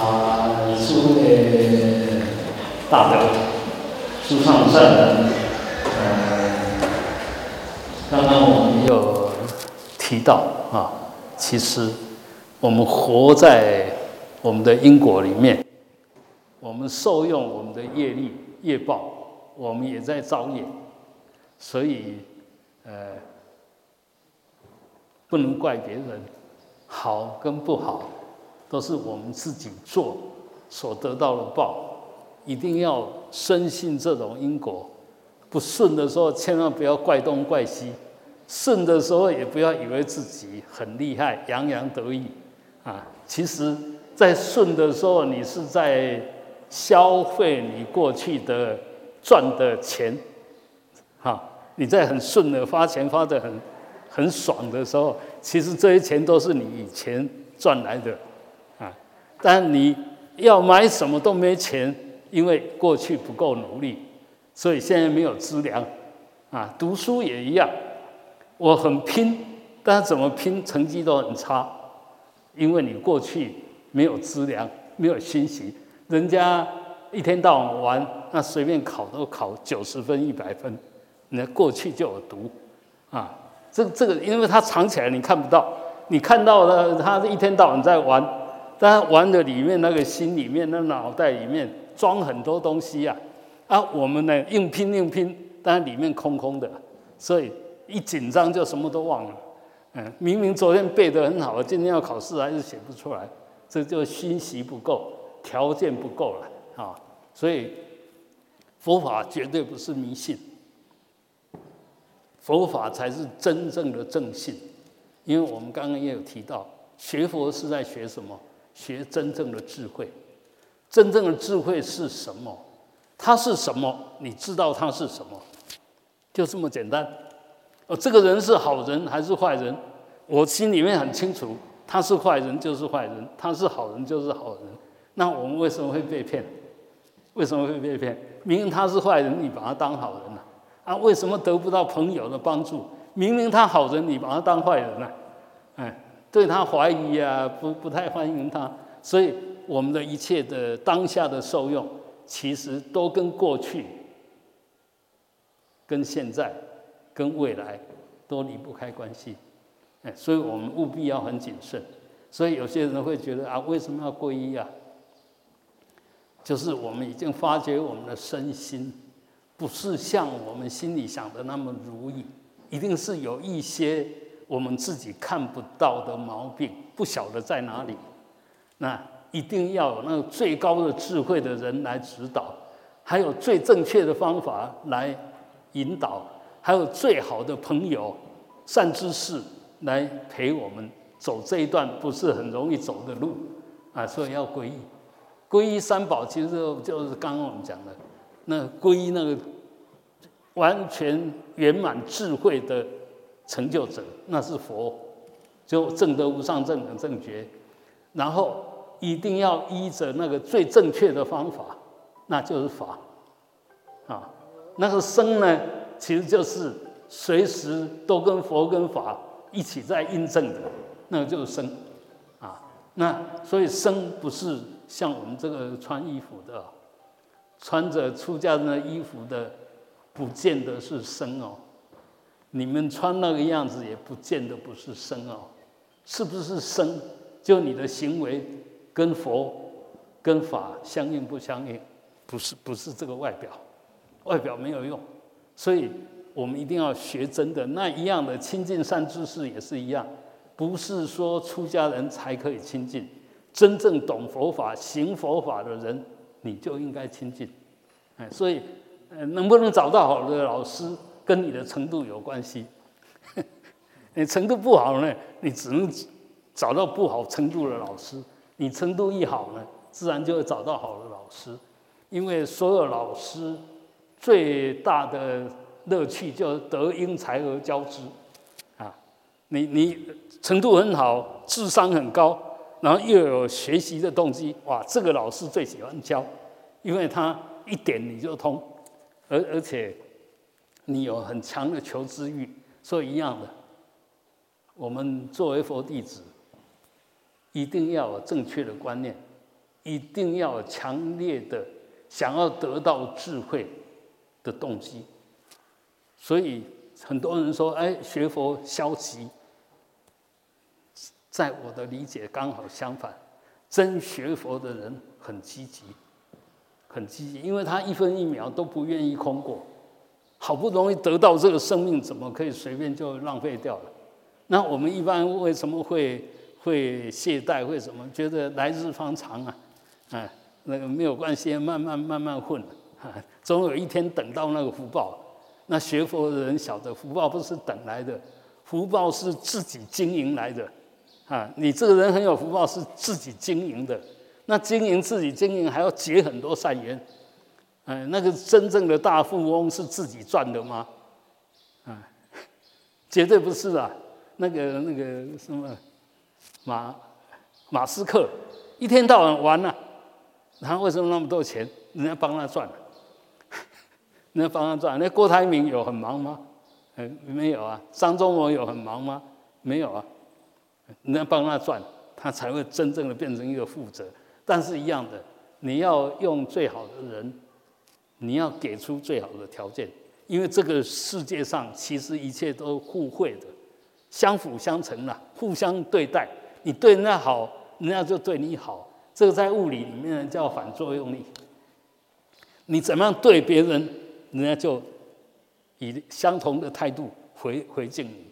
啊，诸位大德、诸上善人，呃，刚刚我们有提到啊，其实我们活在我们的因果里面，我们受用我们的业力、业报，我们也在造业，所以呃，不能怪别人，好跟不好。都是我们自己做所得到的报，一定要深信这种因果。不顺的时候，千万不要怪东怪西；顺的时候，也不要以为自己很厉害，洋洋得意啊！其实，在顺的时候，你是在消费你过去的赚的钱，哈！你在很顺的发钱发的很很爽的时候，其实这些钱都是你以前赚来的。但你要买什么都没钱，因为过去不够努力，所以现在没有资粮，啊，读书也一样，我很拼，但怎么拼成绩都很差，因为你过去没有资粮，没有学习，人家一天到晚玩，那随便考都考九十分一百分，那过去就有毒，啊，这这个因为他藏起来你看不到，你看到了他一天到晚在玩。但玩的里面那个心里面、那脑袋里面装很多东西呀，啊，我们呢硬拼硬拼，但里面空空的，所以一紧张就什么都忘了。嗯，明明昨天背得很好，今天要考试还是写不出来，这就心习不够，条件不够了啊。所以佛法绝对不是迷信，佛法才是真正的正信。因为我们刚刚也有提到，学佛是在学什么？学真正的智慧，真正的智慧是什么？它是什么？你知道它是什么？就这么简单。哦，这个人是好人还是坏人？我心里面很清楚，他是坏人就是坏人，他是好人就是好人。那我们为什么会被骗？为什么会被骗？明明他是坏人，你把他当好人了啊？为什么得不到朋友的帮助？明明他好人，你把他当坏人了？对他怀疑啊，不不太欢迎他，所以我们的一切的当下的受用，其实都跟过去、跟现在、跟未来都离不开关系。哎，所以我们务必要很谨慎。所以有些人会觉得啊，为什么要皈依啊？就是我们已经发觉我们的身心不是像我们心里想的那么如意，一定是有一些。我们自己看不到的毛病，不晓得在哪里，那一定要有那个最高的智慧的人来指导，还有最正确的方法来引导，还有最好的朋友、善知识来陪我们走这一段不是很容易走的路啊！所以要皈依，皈依三宝，其实就是刚刚我们讲的，那皈依那个完全圆满智慧的。成就者那是佛，就正德无上正等正觉，然后一定要依着那个最正确的方法，那就是法，啊，那个生呢，其实就是随时都跟佛跟法一起在印证的，那个就是生，啊，那所以生不是像我们这个穿衣服的，穿着出家人的衣服的，不见得是生哦。你们穿那个样子也不见得不是僧哦，是不是僧？就你的行为跟佛、跟法相应不相应？不是，不是这个外表，外表没有用。所以我们一定要学真的。那一样的亲近善知识也是一样，不是说出家人才可以亲近，真正懂佛法、行佛法的人，你就应该亲近。哎，所以，呃，能不能找到好的老师？跟你的程度有关系，你程度不好呢，你只能找到不好程度的老师；你程度一好呢，自然就会找到好的老师。因为所有老师最大的乐趣就是德英才而交织啊！你你程度很好，智商很高，然后又有学习的动机，哇，这个老师最喜欢教，因为他一点你就通，而而且。你有很强的求知欲，所以一样的，我们作为佛弟子，一定要有正确的观念，一定要有强烈的想要得到智慧的动机。所以很多人说：“哎，学佛消极。”在我的理解，刚好相反，真学佛的人很积极，很积极，因为他一分一秒都不愿意空过。好不容易得到这个生命，怎么可以随便就浪费掉了？那我们一般为什么会会懈怠？为什么觉得来日方长啊？啊，那个没有关系，慢慢慢慢混，啊总有一天等到那个福报。那学佛的人晓得，福报不是等来的，福报是自己经营来的。啊，你这个人很有福报，是自己经营的。那经营自己经营，还要结很多善缘。哎，那个真正的大富翁是自己赚的吗？啊，绝对不是啊。那个那个什么马马斯克，一天到晚玩呢，他为什么那么多钱？人家帮他赚，人家帮他赚。那郭台铭有很忙吗？嗯，没有啊。张忠谋有很忙吗？没有啊。人家帮他赚，他才会真正的变成一个负责。但是，一样的，你要用最好的人，你要给出最好的条件，因为这个世界上其实一切都互惠的，相辅相成的，互相对待。你对人家好，人家就对你好。这个在物理里面叫反作用力。你怎么样对别人，人家就以相同的态度回回敬你。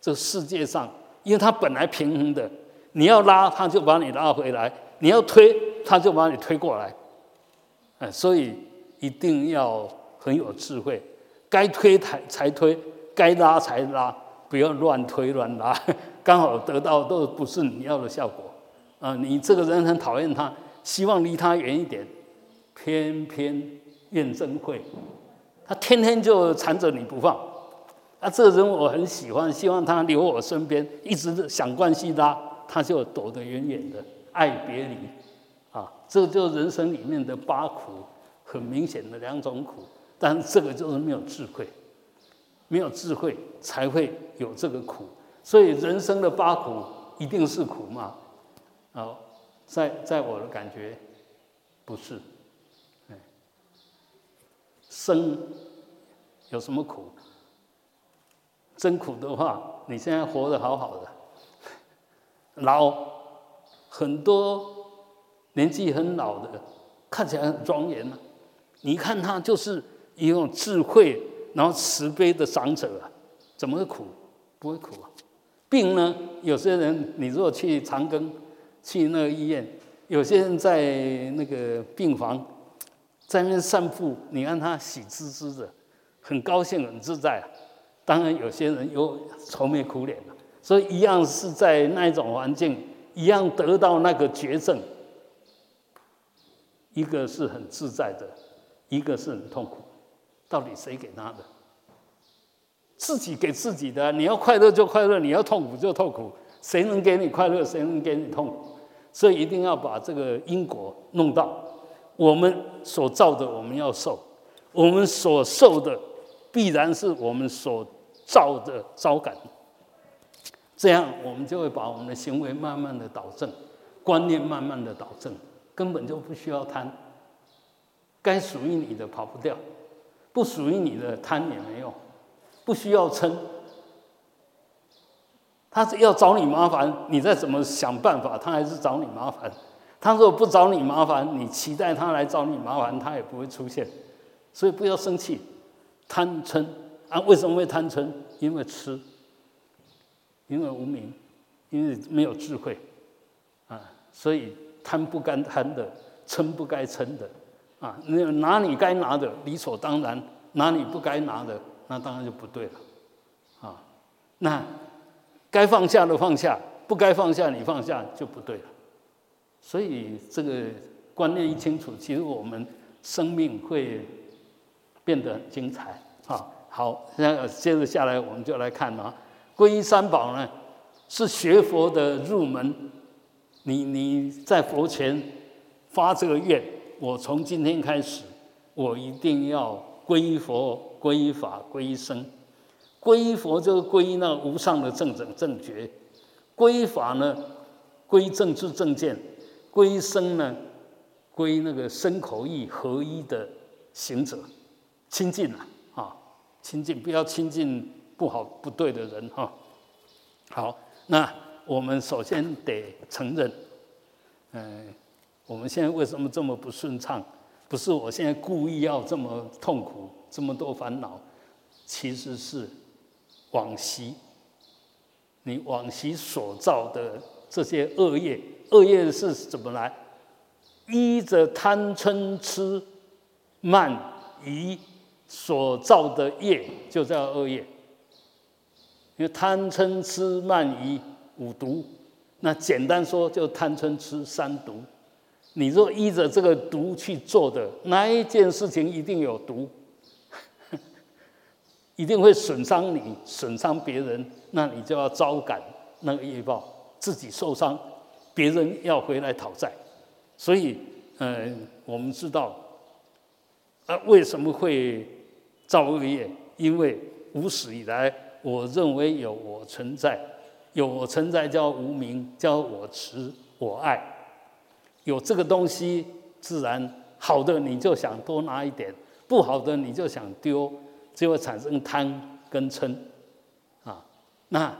这世界上。因为它本来平衡的，你要拉，它就把你拉回来；你要推，它就把你推过来。哎，所以一定要很有智慧，该推才才推，该拉才拉，不要乱推乱拉，刚好得到都不是你要的效果。啊，你这个人很讨厌他，希望离他远一点，偏偏怨憎会，他天天就缠着你不放。啊，这个人我很喜欢，希望他留我身边，一直想关系他，他就躲得远远的，爱别离，啊，这就人生里面的八苦，很明显的两种苦，但这个就是没有智慧，没有智慧才会有这个苦，所以人生的八苦一定是苦吗？哦，在在我的感觉，不是，哎，生有什么苦？真苦的话，你现在活得好好的，老很多年纪很老的，看起来很庄严啊。你看他就是一种智慧，然后慈悲的长者啊，怎么会苦？不会苦啊。病呢，有些人你如果去长庚，去那个医院，有些人在那个病房在那散步，你看他喜滋滋的，很高兴，很自在啊。当然，有些人有愁眉苦脸的，所以一样是在那一种环境，一样得到那个绝症。一个是很自在的，一个是很痛苦，到底谁给他的？自己给自己的。你要快乐就快乐，你要痛苦就痛苦。谁能给你快乐？谁能给你痛苦？所以一定要把这个因果弄到。我们所造的，我们要受；我们所受的，必然是我们所。造的招感，这样我们就会把我们的行为慢慢的导正，观念慢慢的导正，根本就不需要贪。该属于你的跑不掉，不属于你的贪也没用，不需要撑。他是要找你麻烦，你再怎么想办法，他还是找你麻烦。他如果不找你麻烦，你期待他来找你麻烦，他也不会出现。所以不要生气，贪嗔。啊，为什么会贪嗔？因为吃，因为无名，因为没有智慧，啊，所以贪不该贪的，嗔不该嗔的，啊，你拿你该拿的理所当然，拿你不该拿的，那当然就不对了，啊，那该放下的放下，不该放下你放下就不对了，所以这个观念一清楚，其实我们生命会变得很精彩，啊。好，那接着下来我们就来看啊，皈依三宝呢，是学佛的入门。你你在佛前发这个愿，我从今天开始，我一定要皈依佛、皈依法、皈依僧。皈依佛就是皈依那无上的正正正觉，皈依法呢，皈依正知正见，皈依僧呢，归那个身口意合一的行者，亲近啊，啊，亲近，不要亲近不好不对的人哈。好，那我们首先得承认，嗯，我们现在为什么这么不顺畅？不是我现在故意要这么痛苦，这么多烦恼，其实是往昔，你往昔所造的这些恶业，恶业是怎么来？依着贪嗔痴慢疑所造的业，就叫恶业。因为贪嗔痴慢疑五毒，那简单说就贪嗔痴三毒。你若依着这个毒去做的，哪一件事情一定有毒，一定会损伤你、损伤别人，那你就要招感那个业报，自己受伤，别人要回来讨债。所以，嗯，我们知道，啊，为什么会造恶业？因为无始以来，我认为有我存在，有我存在叫无名，叫我执我爱，有这个东西，自然好的你就想多拿一点，不好的你就想丢，就会产生贪跟嗔，啊，那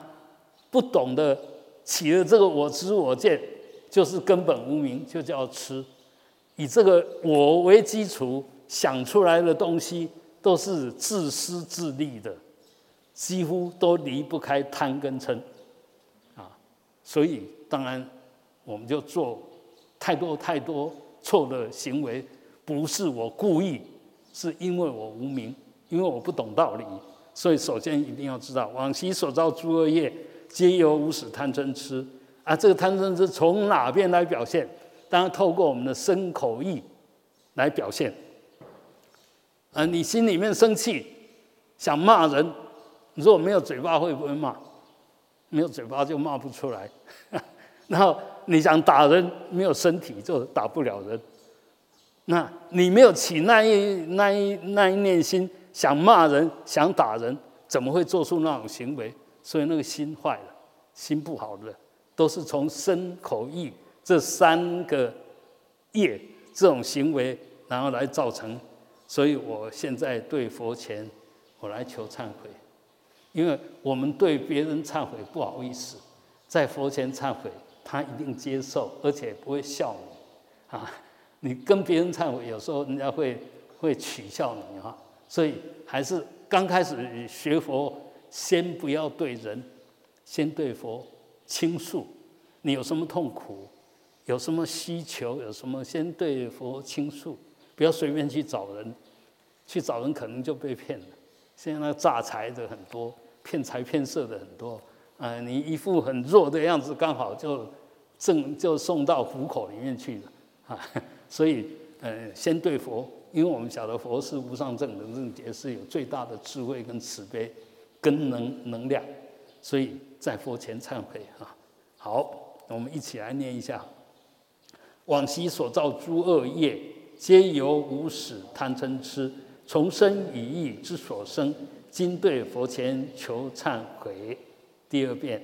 不懂得起了这个我执我见。就是根本无名，就叫痴。以这个我为基础想出来的东西，都是自私自利的，几乎都离不开贪跟嗔啊。所以当然，我们就做太多太多错的行为，不是我故意，是因为我无名，因为我不懂道理。所以首先一定要知道，往昔所造诸恶业，皆由无始贪嗔痴。啊，这个贪嗔痴从哪边来表现？当然透过我们的身口意来表现。啊，你心里面生气，想骂人，如果没有嘴巴会不会骂？没有嘴巴就骂不出来。然后你想打人，没有身体就打不了人。那你没有起那一那一那一念心，想骂人，想打人，怎么会做出那种行为？所以那个心坏了，心不好的。都是从身口意这三个业这种行为，然后来造成。所以我现在对佛前，我来求忏悔，因为我们对别人忏悔不好意思，在佛前忏悔，他一定接受，而且不会笑你啊。你跟别人忏悔，有时候人家会会取笑你哈。所以还是刚开始学佛，先不要对人，先对佛。倾诉，你有什么痛苦，有什么需求，有什么先对佛倾诉，不要随便去找人，去找人可能就被骗了。现在那诈财的很多，骗财骗色的很多，啊，你一副很弱的样子，刚好就正就送到虎口里面去了，啊，所以呃，先对佛，因为我们晓得佛是无上正等正觉，是有最大的智慧跟慈悲跟能能量，所以。在佛前忏悔啊！好，我们一起来念一下：往昔所造诸恶业，皆由无始贪嗔痴，从生语意之所生。今对佛前求忏悔。第二遍：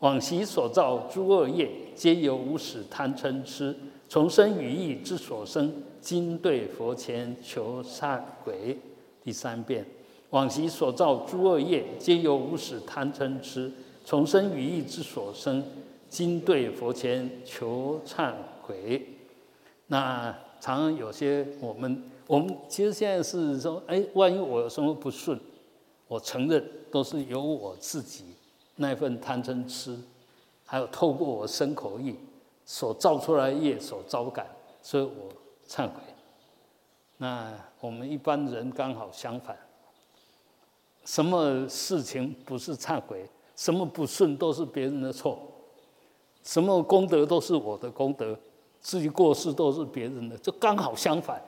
往昔所造诸恶业，皆由无始贪嗔痴，从生语意之所生。今对佛前求忏悔。第三遍：往昔所造诸恶业，皆由无始贪嗔痴。从生语意之所生，今对佛前求忏悔。那常常有些我们，我们其实现在是说，哎，万一我有什么不顺，我承认都是由我自己那份贪嗔痴，还有透过我身口意所造出来业所招感，所以我忏悔。那我们一般人刚好相反，什么事情不是忏悔？什么不顺都是别人的错，什么功德都是我的功德，自己过失都是别人的，就刚好相反。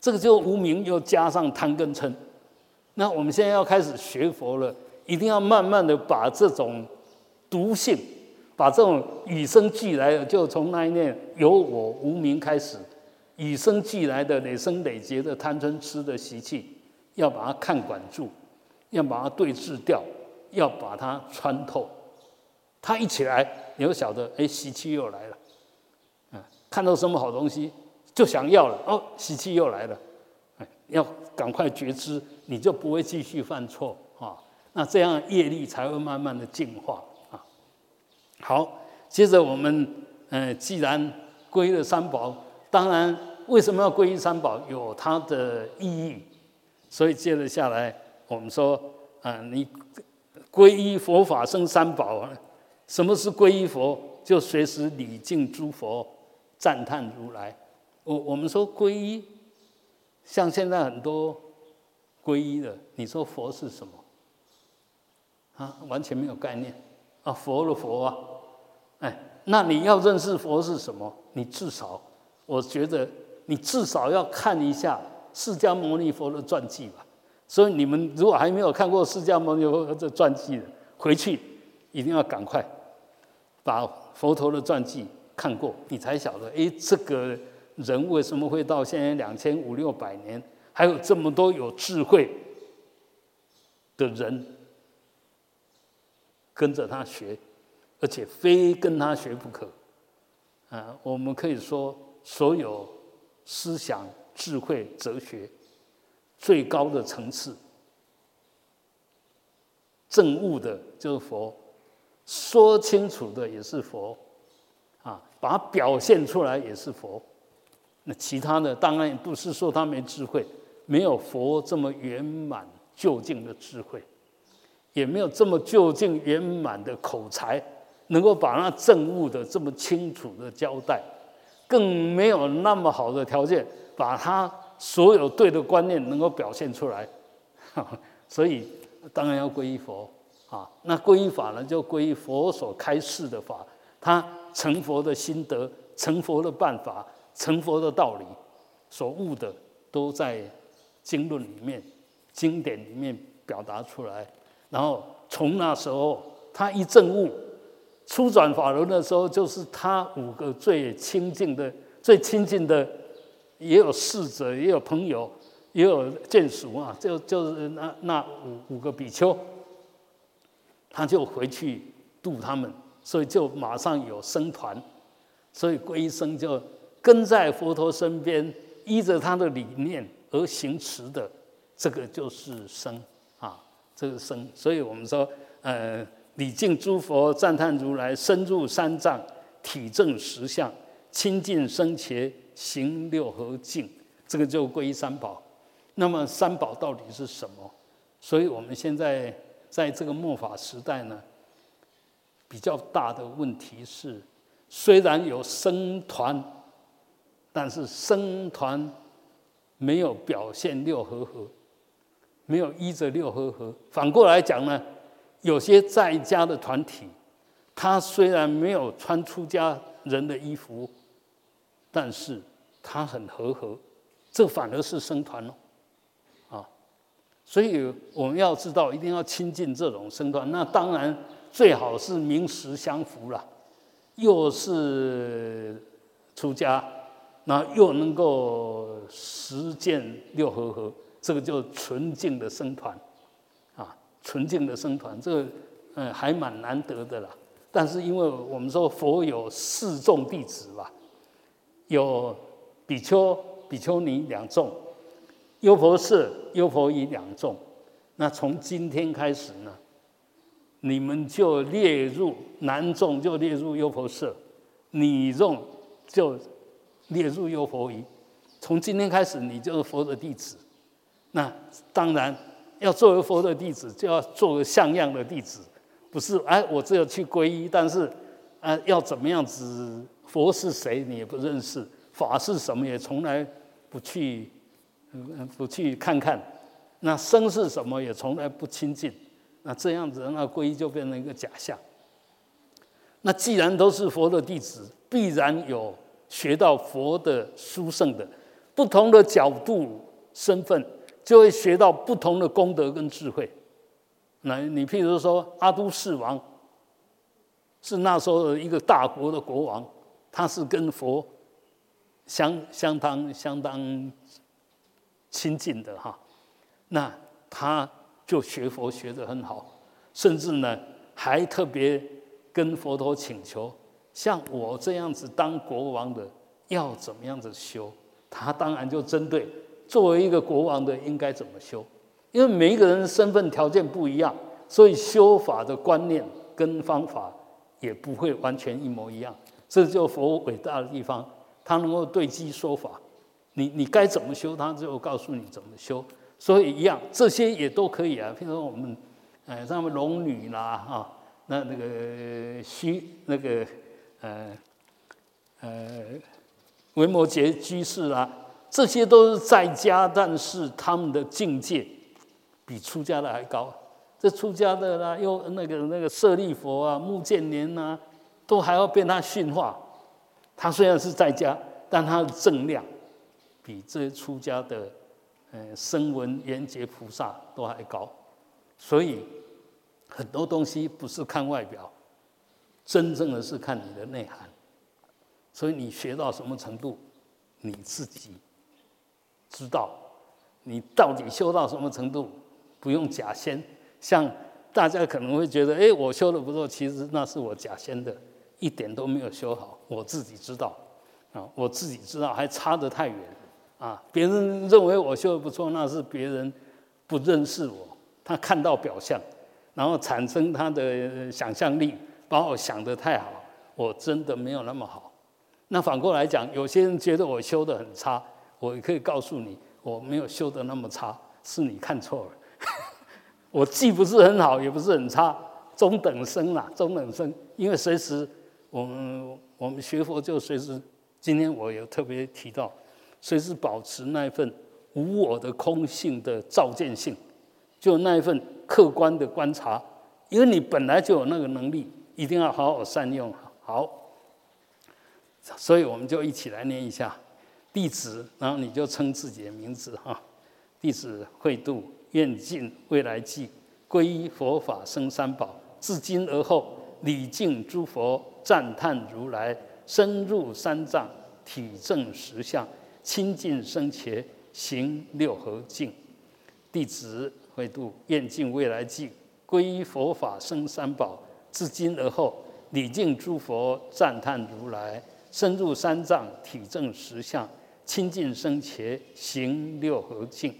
这个就无名又加上贪跟嗔。那我们现在要开始学佛了，一定要慢慢的把这种毒性，把这种与生俱来的，就从那一念由我无名开始，与生俱来的累生累劫的贪嗔痴的习气，要把它看管住，要把它对治掉。要把它穿透，他一起来，你就晓得，哎，习气又来了，啊，看到什么好东西，就想要了，哦，习气又来了，哎，要赶快觉知，你就不会继续犯错。那这样业力才会慢慢的净化啊。好，接着我们，嗯，既然皈了三宝，当然为什么要皈依三宝，有它的意义。所以接着下来，我们说，啊，你皈依佛法生三宝啊。什么是皈依佛？就随时礼敬诸佛，赞叹如来。我我们说皈依，像现在很多皈依的，你说佛是什么？啊，完全没有概念啊！佛的佛啊，哎，那你要认识佛是什么？你至少，我觉得你至少要看一下释迦牟尼佛的传记吧。所以你们如果还没有看过释迦牟尼佛的传记的，回去一定要赶快把佛陀的传记看过，你才晓得，哎，这个人为什么会到现在两千五六百年，还有这么多有智慧的人。跟着他学，而且非跟他学不可。啊，我们可以说，所有思想、智慧、哲学最高的层次，证悟的就是佛，说清楚的也是佛，啊，把它表现出来也是佛。那其他的当然不是说他没智慧，没有佛这么圆满究竟的智慧。也没有这么究竟圆满的口才，能够把那政务的这么清楚的交代，更没有那么好的条件，把他所有对的观念能够表现出来。所以当然要皈依佛啊。那皈依法呢，就皈依佛所开示的法，他成佛的心得、成佛的办法、成佛的道理，所悟的都在经论里面、经典里面表达出来。然后从那时候，他一证悟，初转法轮的时候，就是他五个最亲近的、最亲近的，也有侍者，也有朋友，也有眷属啊，就就是那那五五个比丘，他就回去度他们，所以就马上有僧团，所以皈依僧就跟在佛陀身边，依着他的理念而行持的，这个就是僧。这个生，所以我们说，呃，礼敬诸佛，赞叹如来，深入三藏，体证实相，亲近生前，行六合敬，这个就归三宝。那么三宝到底是什么？所以我们现在在这个末法时代呢，比较大的问题是，虽然有僧团，但是僧团没有表现六合合。没有依着六合合，反过来讲呢，有些在家的团体，他虽然没有穿出家人的衣服，但是他很和合，这反而是僧团哦，啊，所以我们要知道，一定要亲近这种僧团，那当然最好是名实相符了，又是出家，那又能够实践六合合。这个叫纯净的僧团，啊，纯净的僧团，这个嗯还蛮难得的啦。但是因为我们说佛有四众弟子吧，有比丘、比丘尼两众，优婆塞、优婆夷两众。那从今天开始呢，你们就列入男众，就列入优婆塞；女众就列入优婆夷。从今天开始，你就是佛的弟子。那当然要作为佛的弟子，就要做个像样的弟子，不是？哎，我只有去皈依，但是，啊，要怎么样子？佛是谁？你也不认识，法是什么？也从来不去，不去看看。那生是什么？也从来不亲近。那这样子，那皈依就变成一个假象。那既然都是佛的弟子，必然有学到佛的殊胜的不同的角度、身份。就会学到不同的功德跟智慧。那你譬如说阿都士王，是那时候的一个大国的国王，他是跟佛相相当相当亲近的哈。那他就学佛学得很好，甚至呢还特别跟佛陀请求，像我这样子当国王的要怎么样子修？他当然就针对作为一个国王的应该怎么修，因为每一个人身份条件不一样，所以修法的观念跟方法也不会完全一模一样。这就佛伟大的地方，他能够对机说法，你你该怎么修，他就告诉你怎么修。所以一样，这些也都可以啊。譬如说我们，呃，像龙女啦，哈，那那个虚那个，呃，呃，维摩诘居士啦，这些都是在家，但是他们的境界比出家的还高。这出家的啦，又那个那个舍利佛啊、目犍连呐，都还要被他驯化。他虽然是在家，但他的正量比这些出家的。嗯，声闻缘觉菩萨都还高，所以很多东西不是看外表，真正的是看你的内涵。所以你学到什么程度，你自己知道。你到底修到什么程度，不用假仙。像大家可能会觉得，哎，我修的不错，其实那是我假仙的，一点都没有修好。我自己知道，啊，我自己知道，还差得太远。啊，别人认为我修的不错，那是别人不认识我，他看到表象，然后产生他的想象力，把我想得太好，我真的没有那么好。那反过来讲，有些人觉得我修的很差，我可以告诉你，我没有修的那么差，是你看错了。我既不是很好，也不是很差，中等生啦，中等生。因为随时我们我们学佛就随时，今天我有特别提到。随时保持那一份无我的空性的照见性，就那一份客观的观察，因为你本来就有那个能力，一定要好好善用好。所以我们就一起来念一下弟子，然后你就称自己的名字哈。弟子慧度，愿尽未来际，皈依佛法生三宝，自今而后礼敬诸佛，赞叹如来，深入三藏，体证实相。清净生前行六合敬，弟子会度愿尽未来际，皈依佛法生三宝，自今而后礼敬诸佛，赞叹如来，深入三藏，体证实相，清净生前行六合敬。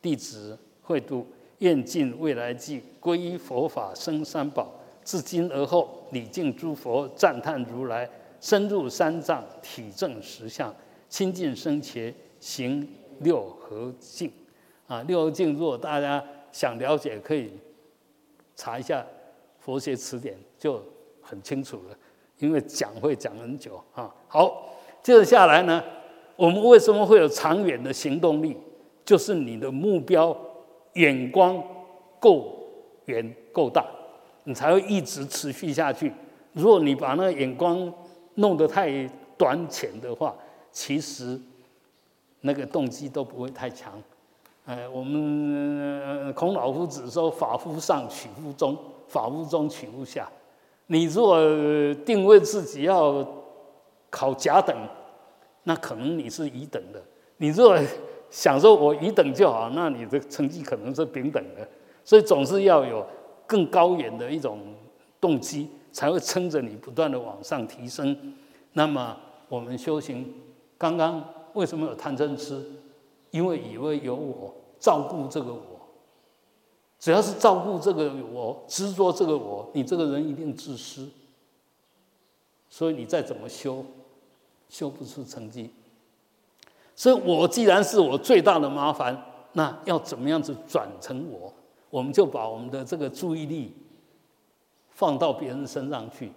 弟子会读愿尽未来际，皈依佛法生三宝，至今而后礼敬诸佛，赞叹如来，深入三藏，体证实相。清净生前行六合敬，啊，六合敬，如果大家想了解，可以查一下佛学词典，就很清楚了。因为讲会讲很久啊。好，接着下来呢，我们为什么会有长远的行动力？就是你的目标眼光够远够大，你才会一直持续下去。如果你把那个眼光弄得太短浅的话，其实那个动机都不会太强，呃，我们孔老夫子说：“法乎上，取乎中；法乎中，取乎下。”你如果定位自己要考甲等，那可能你是乙等的；你如果想说我乙等就好，那你的成绩可能是丙等的。所以总是要有更高远的一种动机，才会撑着你不断的往上提升。那么我们修行。刚刚为什么有贪嗔痴？因为以为有我照顾这个我，只要是照顾这个我，执着这个我，你这个人一定自私。所以你再怎么修，修不出成绩。所以我既然是我最大的麻烦，那要怎么样子转成我？我们就把我们的这个注意力放到别人身上去。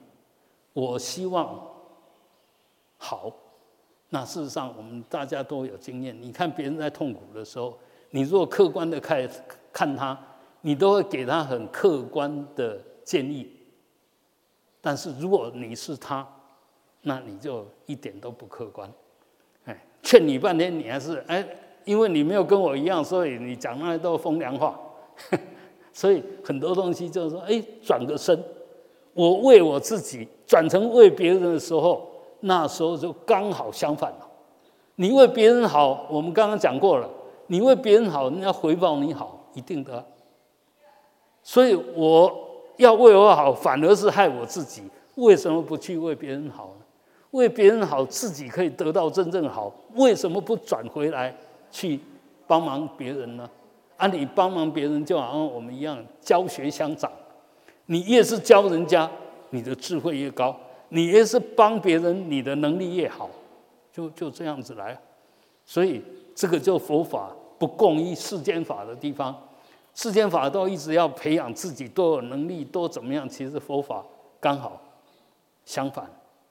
我希望好。那事实上，我们大家都有经验。你看别人在痛苦的时候，你如果客观的看看他，你都会给他很客观的建议。但是如果你是他，那你就一点都不客观。哎，劝你半天，你还是哎，因为你没有跟我一样，所以你讲那都风凉话。所以很多东西就是说，哎，转个身，我为我自己转成为别人的时候。那时候就刚好相反了，你为别人好，我们刚刚讲过了，你为别人好，人家回报你好，一定的。所以我要为我好，反而是害我自己。为什么不去为别人好呢？为别人好，自己可以得到真正好，为什么不转回来去帮忙别人呢？啊，你帮忙别人就好像我们一样教学相长，你越是教人家，你的智慧越高；你越是帮别人，你的能力越好，就就这样子来。所以这个就佛法不共于世间法的地方，世间法都一直要培养自己多有能力，多怎么样？其实佛法刚好相反。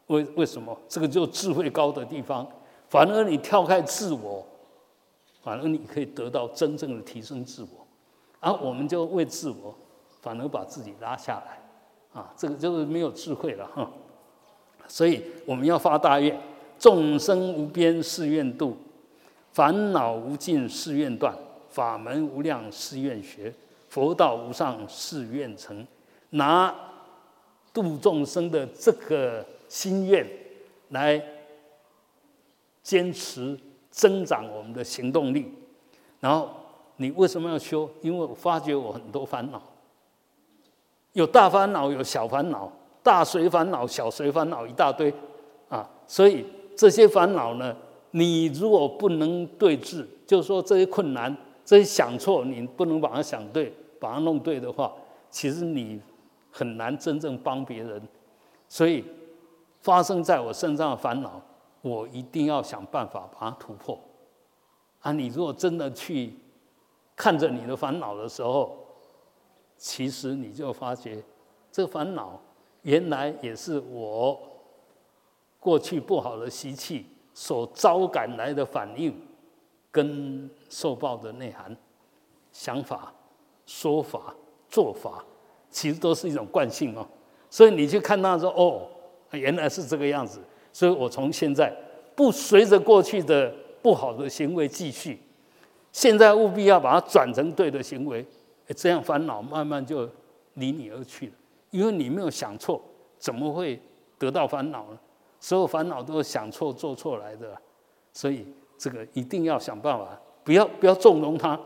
为为什么这个就智慧高的地方，反而你跳开自我，反而你可以得到真正的提升自我，而我们就为自我，反而把自己拉下来，啊，这个就是没有智慧了哈。所以我们要发大愿：众生无边誓愿度，烦恼无尽誓愿断，法门无量誓愿学，佛道无上誓愿成。拿度众生的这个。心愿来坚持增长我们的行动力，然后你为什么要修？因为我发觉我很多烦恼，有大烦恼，有小烦恼，大随烦恼，小随烦恼一大堆啊！所以这些烦恼呢，你如果不能对治，就是说这些困难、这些想错，你不能把它想对，把它弄对的话，其实你很难真正帮别人，所以。发生在我身上的烦恼，我一定要想办法把它突破。啊，你如果真的去看着你的烦恼的时候，其实你就发觉，这烦恼原来也是我过去不好的习气所招感来的反应，跟受报的内涵、想法、说法、做法，其实都是一种惯性哦。所以你去看他说哦。原来是这个样子，所以我从现在不随着过去的不好的行为继续，现在务必要把它转成对的行为，这样烦恼慢慢就离你而去了。因为你没有想错，怎么会得到烦恼呢？所有烦恼都是想错做错来的，所以这个一定要想办法，不要不要纵容它，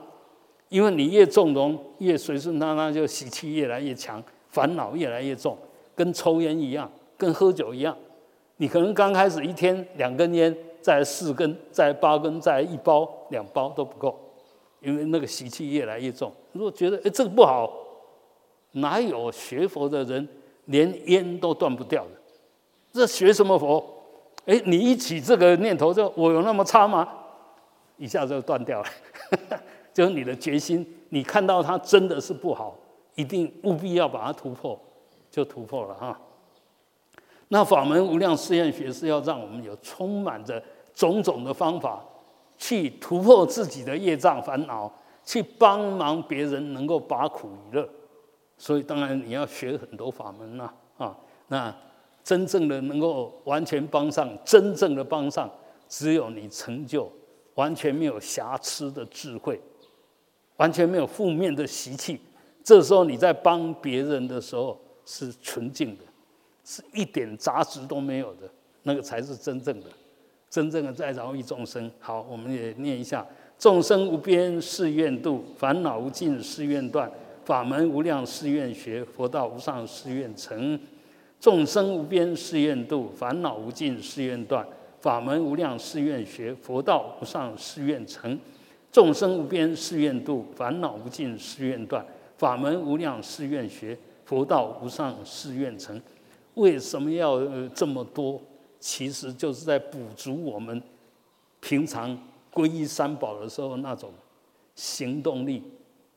因为你越纵容，越随顺它，那就习气越来越强，烦恼越来越重，跟抽烟一样。跟喝酒一样，你可能刚开始一天两根烟，再四根，再八根，再一包两包都不够，因为那个习气越来越重。如果觉得哎这个不好，哪有学佛的人连烟都断不掉的？这学什么佛？哎，你一起这个念头，就我有那么差吗？一下就断掉了。就是你的决心，你看到它真的是不好，一定务必要把它突破，就突破了哈。那法门无量试验学是要让我们有充满着种种的方法，去突破自己的业障烦恼，去帮忙别人能够拔苦与乐。所以当然你要学很多法门呐，啊，那真正的能够完全帮上，真正的帮上，只有你成就完全没有瑕疵的智慧，完全没有负面的习气。这时候你在帮别人的时候是纯净的。是一点杂质都没有的，那个才是真正的，真正的在饶益众生。好，我们也念一下：众生无边誓愿度，烦恼无尽誓愿断，法门无量誓愿学，佛道无上誓愿成。众生无边誓愿度，烦恼无尽誓愿断，法门无量誓愿学，佛道无上誓愿成。众生无边誓愿度，烦恼无尽誓愿断，法门无量誓愿学，佛道无上誓愿成。为什么要这么多？其实就是在补足我们平常皈依三宝的时候那种行动力，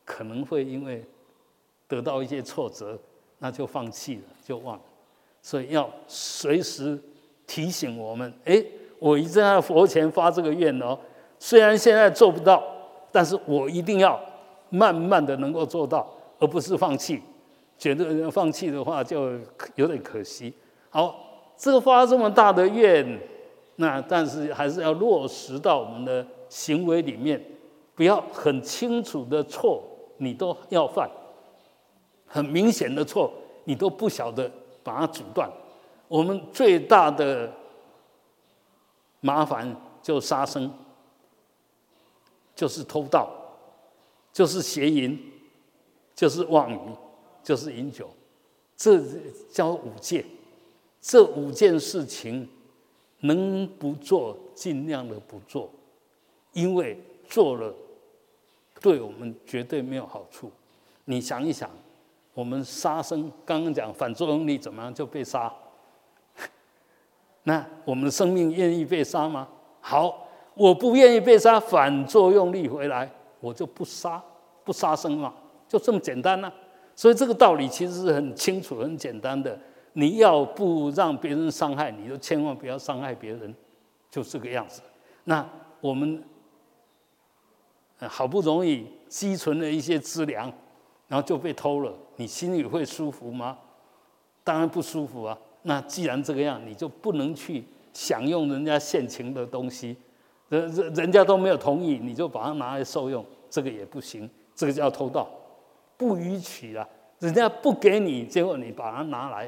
可能会因为得到一些挫折，那就放弃了，就忘了。所以要随时提醒我们：哎，我一直在佛前发这个愿哦，虽然现在做不到，但是我一定要慢慢的能够做到，而不是放弃。觉得放弃的话就有点可惜。好，这个发这么大的愿，那但是还是要落实到我们的行为里面，不要很清楚的错你都要犯，很明显的错你都不晓得把它阻断。我们最大的麻烦就杀生，就是偷盗，就是邪淫，就是妄语。就是饮酒，这叫五戒。这五件事情，能不做尽量的不做，因为做了对我们绝对没有好处。你想一想，我们杀生刚刚讲反作用力怎么样就被杀？那我们的生命愿意被杀吗？好，我不愿意被杀，反作用力回来，我就不杀，不杀生嘛，就这么简单呢。所以这个道理其实是很清楚、很简单的。你要不让别人伤害，你就千万不要伤害别人，就这个样子。那我们好不容易积存了一些资粮，然后就被偷了，你心里会舒服吗？当然不舒服啊。那既然这个样，你就不能去享用人家现成的东西，人人人家都没有同意，你就把它拿来受用，这个也不行，这个叫偷盗，不予取啊。人家不给你，结果你把它拿来。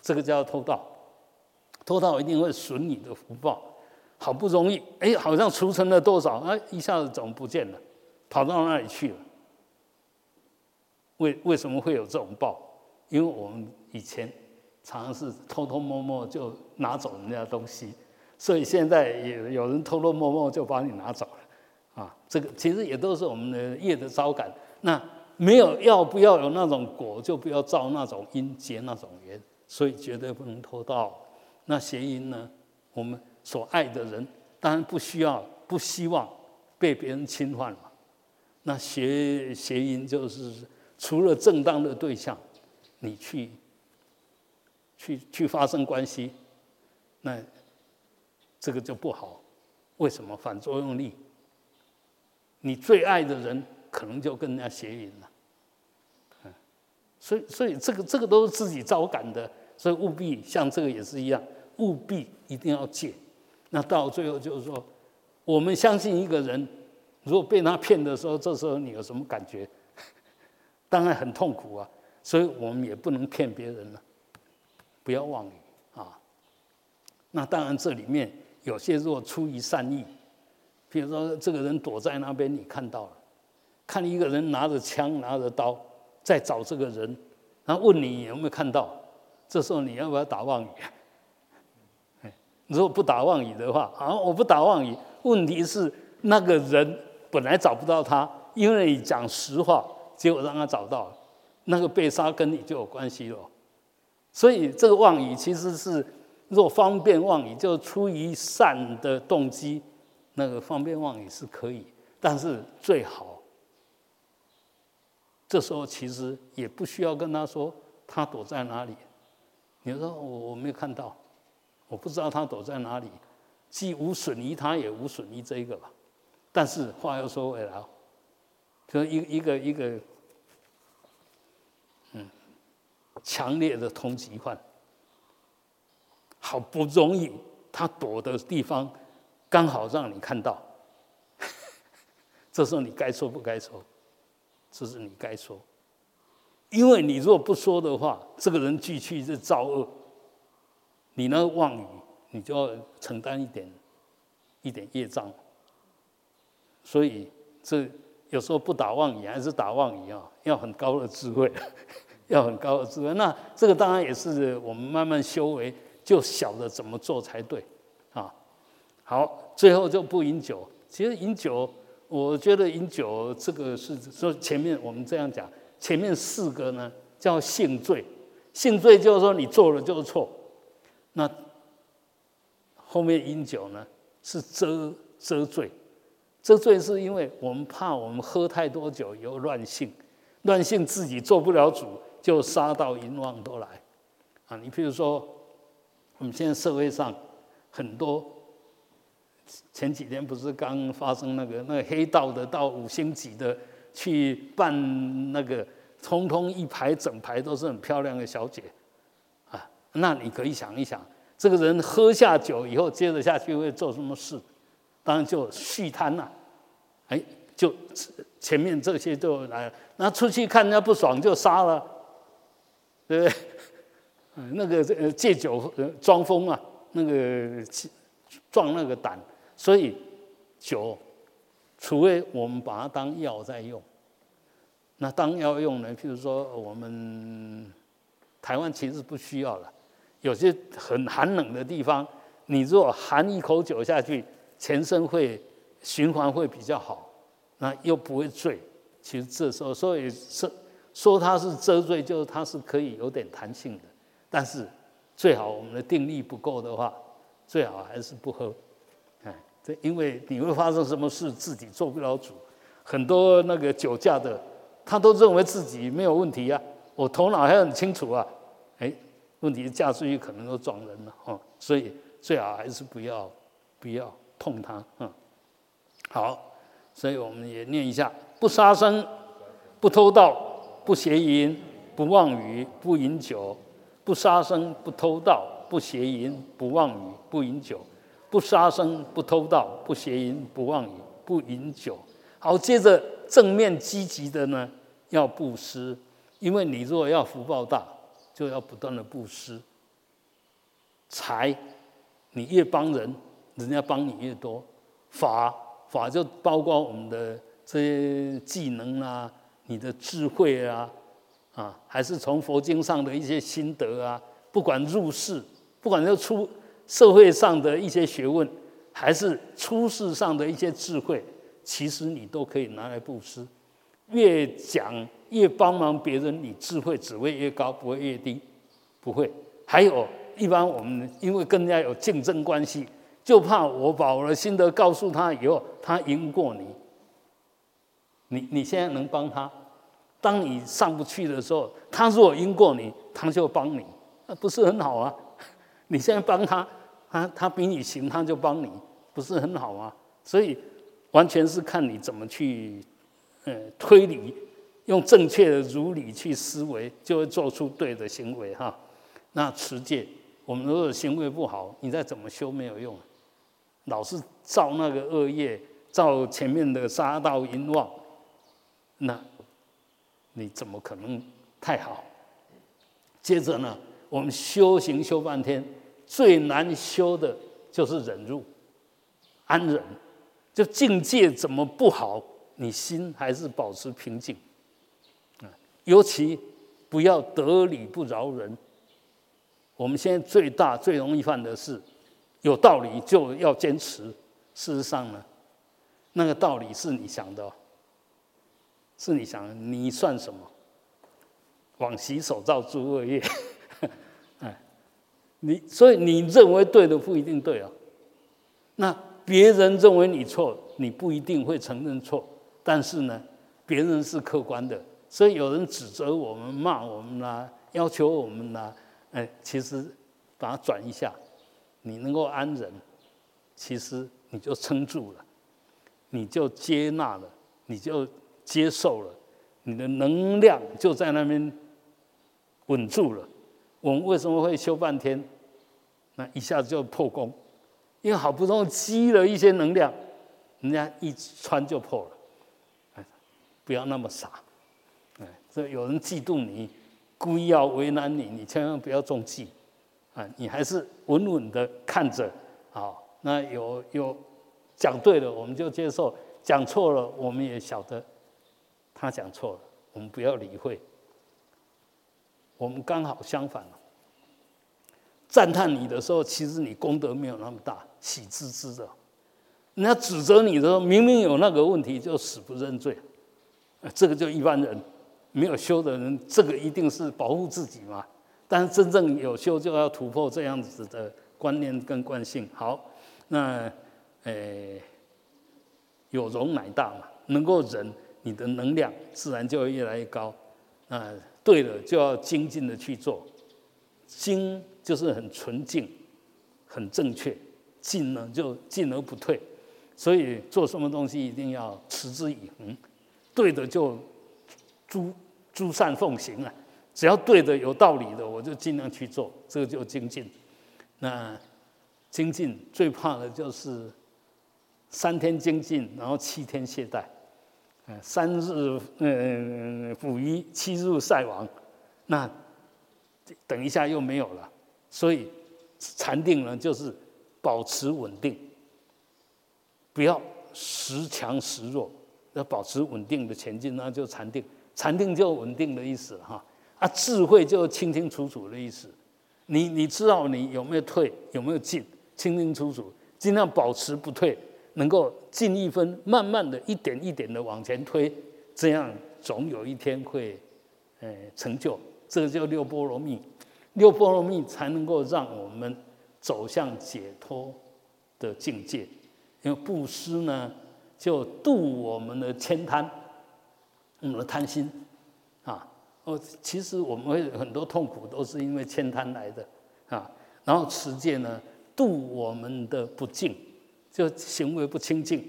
这个叫偷盗，偷盗一定会损你的福报。好不容易，哎，好像储存了多少，哎，一下子怎么不见了？跑到哪里去了？为为什么会有这种报？因为我们以前常常是偷偷摸摸就拿走人家东西，所以现在也有人偷偷摸摸就把你拿走了。啊，这个其实也都是我们的业的招感。那没有要不要有那种果，就不要造那种因结那种缘。所以绝对不能偷盗。那谐音呢？我们所爱的人，当然不需要、不希望被别人侵犯嘛。那谐谐音就是除了正当的对象，你去去去发生关系，那这个就不好。为什么？反作用力。你最爱的人，可能就跟人家谐音了。所以所以这个这个都是自己招感的。所以务必像这个也是一样，务必一定要戒。那到最后就是说，我们相信一个人，如果被他骗的时候，这时候你有什么感觉？当然很痛苦啊。所以我们也不能骗别人了，不要妄语啊。那当然这里面有些如果出于善意，比如说这个人躲在那边，你看到了，看一个人拿着枪拿着刀在找这个人，然后问你有没有看到。这时候你要不要打妄语？如果不打妄语的话，啊，我不打妄语。问题是那个人本来找不到他，因为你讲实话，结果让他找到，那个被杀跟你就有关系了。所以这个妄语其实是，若方便妄语，就出于善的动机，那个方便妄语是可以，但是最好，这时候其实也不需要跟他说他躲在哪里。你说我我没有看到，我不知道他躲在哪里，既无损于他，也无损于这个吧。但是话又说回来，就一一个一个，嗯，强烈的通缉犯，好不容易他躲的地方刚好让你看到，这时候你该说不该说，这是你该说。因为你如果不说的话，这个人继续是造恶，你那个妄语，你就要承担一点一点业障。所以这有时候不打妄语还是打妄语啊，要很高的智慧，要很高的智慧。那这个当然也是我们慢慢修为，就晓得怎么做才对啊。好，最后就不饮酒。其实饮酒，我觉得饮酒这个是说前面我们这样讲。前面四个呢叫性罪，性罪就是说你做了就是错。那后面饮酒呢是遮遮罪，遮罪是因为我们怕我们喝太多酒有乱性，乱性自己做不了主，就杀到淫妄都来。啊，你比如说我们现在社会上很多，前几天不是刚发生那个那个黑道的到五星级的。去办那个，通通一排整排都是很漂亮的小姐，啊，那你可以想一想，这个人喝下酒以后，接着下去会做什么事？当然就续摊了，哎，就前面这些就来了，那出去看人家不爽就杀了，对不对？嗯那个呃借酒装疯啊，那个壮那个胆，所以酒。除非我们把它当药在用，那当药用呢？譬如说，我们台湾其实不需要了。有些很寒冷的地方，你如果含一口酒下去，全身会循环会比较好，那又不会醉。其实这时候，所以是说它是遮醉，就是它是可以有点弹性的。但是最好我们的定力不够的话，最好还是不喝。哎，这因为你会发生什么事，自己做不了主。很多那个酒驾的，他都认为自己没有问题呀，我头脑还很清楚啊。哎，问题驾出去可能都撞人了哦，所以。最好还是不要，不要碰它。嗯，好，所以我们也念一下：不杀生，不偷盗，不邪淫，不妄语，不饮酒。不杀生，不偷盗，不邪淫，不妄语，不饮酒。不杀生，不偷盗，不邪淫，不妄语，不饮酒。好，接着正面积极的呢，要布施，因为你如果要福报大，就要不断的布施财。你越帮人，人家帮你越多。法法就包括我们的这些技能啊，你的智慧啊，啊，还是从佛经上的一些心得啊，不管入世，不管是出社会上的一些学问，还是出世上的一些智慧，其实你都可以拿来布施。越讲越帮忙别人，你智慧只会越高，不会越低，不会。还有。一般我们因为跟人家有竞争关系，就怕我把我的心得告诉他以后，他赢过你。你你现在能帮他，当你上不去的时候，他如果赢过你，他就帮你，那不是很好啊？你现在帮他，他他比你行，他就帮你，不是很好吗？所以完全是看你怎么去，呃，推理，用正确的如理去思维，就会做出对的行为哈。那持戒。我们如果行为不好，你再怎么修没有用，老是造那个恶业，造前面的杀盗淫妄，那你怎么可能太好？接着呢，我们修行修半天，最难修的就是忍辱、安忍。就境界怎么不好，你心还是保持平静，尤其不要得理不饶人。我们现在最大最容易犯的是，有道理就要坚持。事实上呢，那个道理是你想的，是你想，你算什么？往洗手造诸恶业，你所以你认为对的不一定对啊。那别人认为你错，你不一定会承认错。但是呢，别人是客观的，所以有人指责我们、骂我们啦，要求我们啦。哎，其实把它转一下，你能够安忍，其实你就撑住了，你就接纳了，你就接受了，你的能量就在那边稳住了。我们为什么会修半天？那一下子就破功，因为好不容易积了一些能量，人家一穿就破了。哎，不要那么傻，哎，这有人嫉妒你。故意要为难你，你千万不要中计，啊，你还是稳稳的看着，好，那有有讲对了，我们就接受；讲错了，我们也晓得他讲错了，我们不要理会。我们刚好相反了，赞叹你的时候，其实你功德没有那么大，喜滋滋的；人家指责你的时候，明明有那个问题，就死不认罪，这个就一般人。没有修的人，这个一定是保护自己嘛。但是真正有修，就要突破这样子的观念跟惯性。好，那呃，有容乃大嘛，能够忍，你的能量自然就会越来越高。那对了，就要精进的去做。精就是很纯净，很正确；进呢，就进而不退。所以做什么东西一定要持之以恒。对的就。诸诸善奉行啊，只要对的、有道理的，我就尽量去做，这个就精进。那精进最怕的就是三天精进，然后七天懈怠。嗯，三日嗯捕鱼，七日晒网，那等一下又没有了。所以禅定呢，就是保持稳定，不要时强时弱，要保持稳定的前进，那就禅定。禅定就稳定的意思哈，啊，智慧就清清楚楚的意思。你你知道你有没有退，有没有进，清清楚楚，尽量保持不退，能够进一分，慢慢的一点一点的往前推，这样总有一天会，呃，成就。这个叫六波罗蜜，六波罗蜜才能够让我们走向解脱的境界。因为布施呢，就度我们的悭贪，我们的贪心，啊，哦，其实我们会很多痛苦都是因为悭贪来的，啊，然后持戒呢，度我们的不敬，就行为不清净，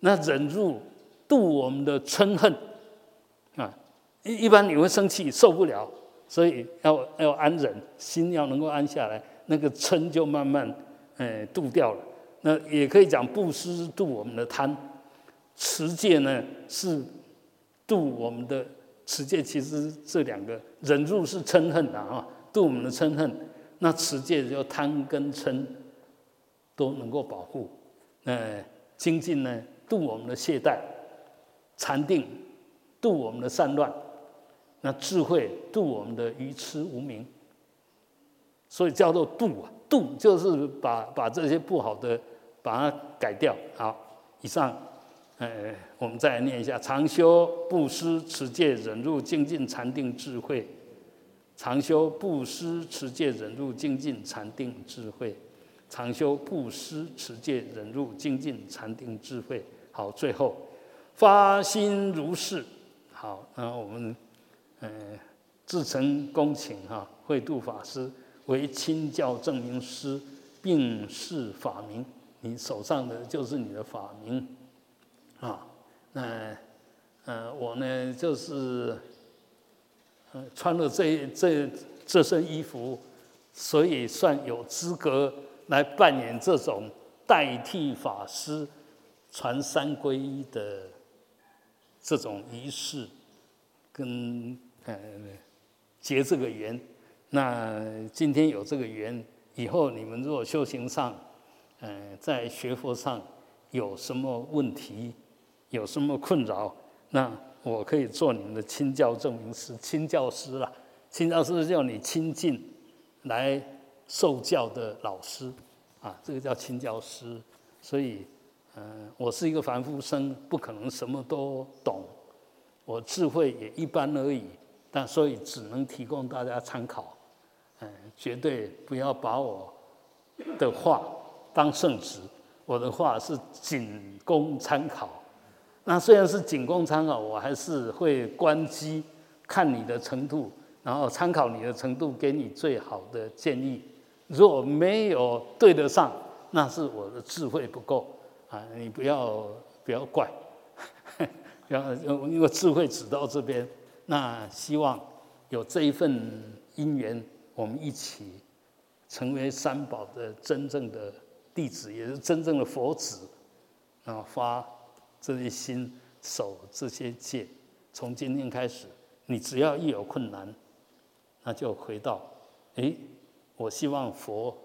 那忍辱度我们的嗔恨，啊，一一般你会生气，受不了。所以要要安忍，心要能够安下来，那个嗔就慢慢，哎，度掉了。那也可以讲布施度我们的贪，持戒呢是度我们的持戒。其实这两个忍辱是嗔恨的啊，度我们的嗔恨。那持戒就贪跟嗔都能够保护。哎，精进呢度我们的懈怠，禅定度我们的散乱。那智慧度我们的愚痴无明，所以叫做度啊，度就是把把这些不好的把它改掉。好，以上，呃，我们再来念一下：常修布施、持戒、忍辱、精进、禅定、智慧。常修布施、持戒、忍辱、精进、禅定、智慧。常修布施、持戒、忍辱、精进、禅定、智慧。好，最后发心如是。好，那我们。呃，自诚恭请哈，慧度法师为亲教证明师，并示法名。你手上的就是你的法名，啊，那呃，我呢就是穿了这这这身衣服，所以算有资格来扮演这种代替法师传三皈依的这种仪式，跟。呃，结这个缘，那今天有这个缘，以后你们如果修行上，呃，在学佛上有什么问题，有什么困扰，那我可以做你们的亲教证明师、亲教师了。亲教师叫你亲近来受教的老师，啊，这个叫亲教师。所以，嗯，我是一个凡夫生，不可能什么都懂，我智慧也一般而已。但所以只能提供大家参考，嗯，绝对不要把我的话当圣旨，我的话是仅供参考。那虽然是仅供参考，我还是会关机看你的程度，然后参考你的程度，给你最好的建议。如果没有对得上，那是我的智慧不够啊！你不要不要怪，然后因为智慧只到这边。那希望有这一份因缘，我们一起成为三宝的真正的弟子，也是真正的佛子啊！发这些心，守这些戒。从今天开始，你只要一有困难，那就回到：哎，我希望佛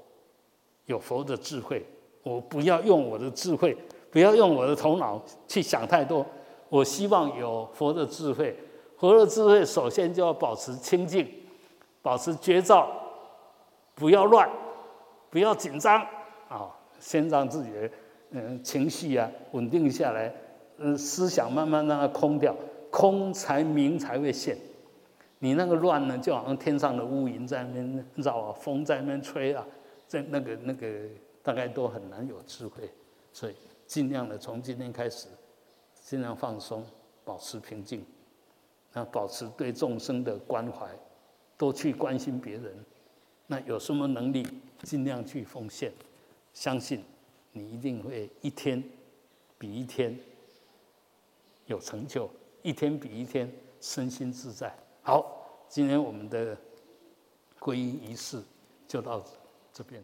有佛的智慧，我不要用我的智慧，不要用我的头脑去想太多。我希望有佛的智慧。佛的智慧，首先就要保持清净，保持觉照，不要乱，不要紧张啊！先让自己的嗯情绪啊稳定下来，嗯，思想慢慢让它空掉，空才明才会现。你那个乱呢，就好像天上的乌云在那边绕啊，风在那边吹啊，在那个那个大概都很难有智慧。所以尽量的从今天开始，尽量放松，保持平静。那保持对众生的关怀，多去关心别人。那有什么能力，尽量去奉献。相信你一定会一天比一天有成就，一天比一天身心自在。好，今天我们的皈依仪式就到这边。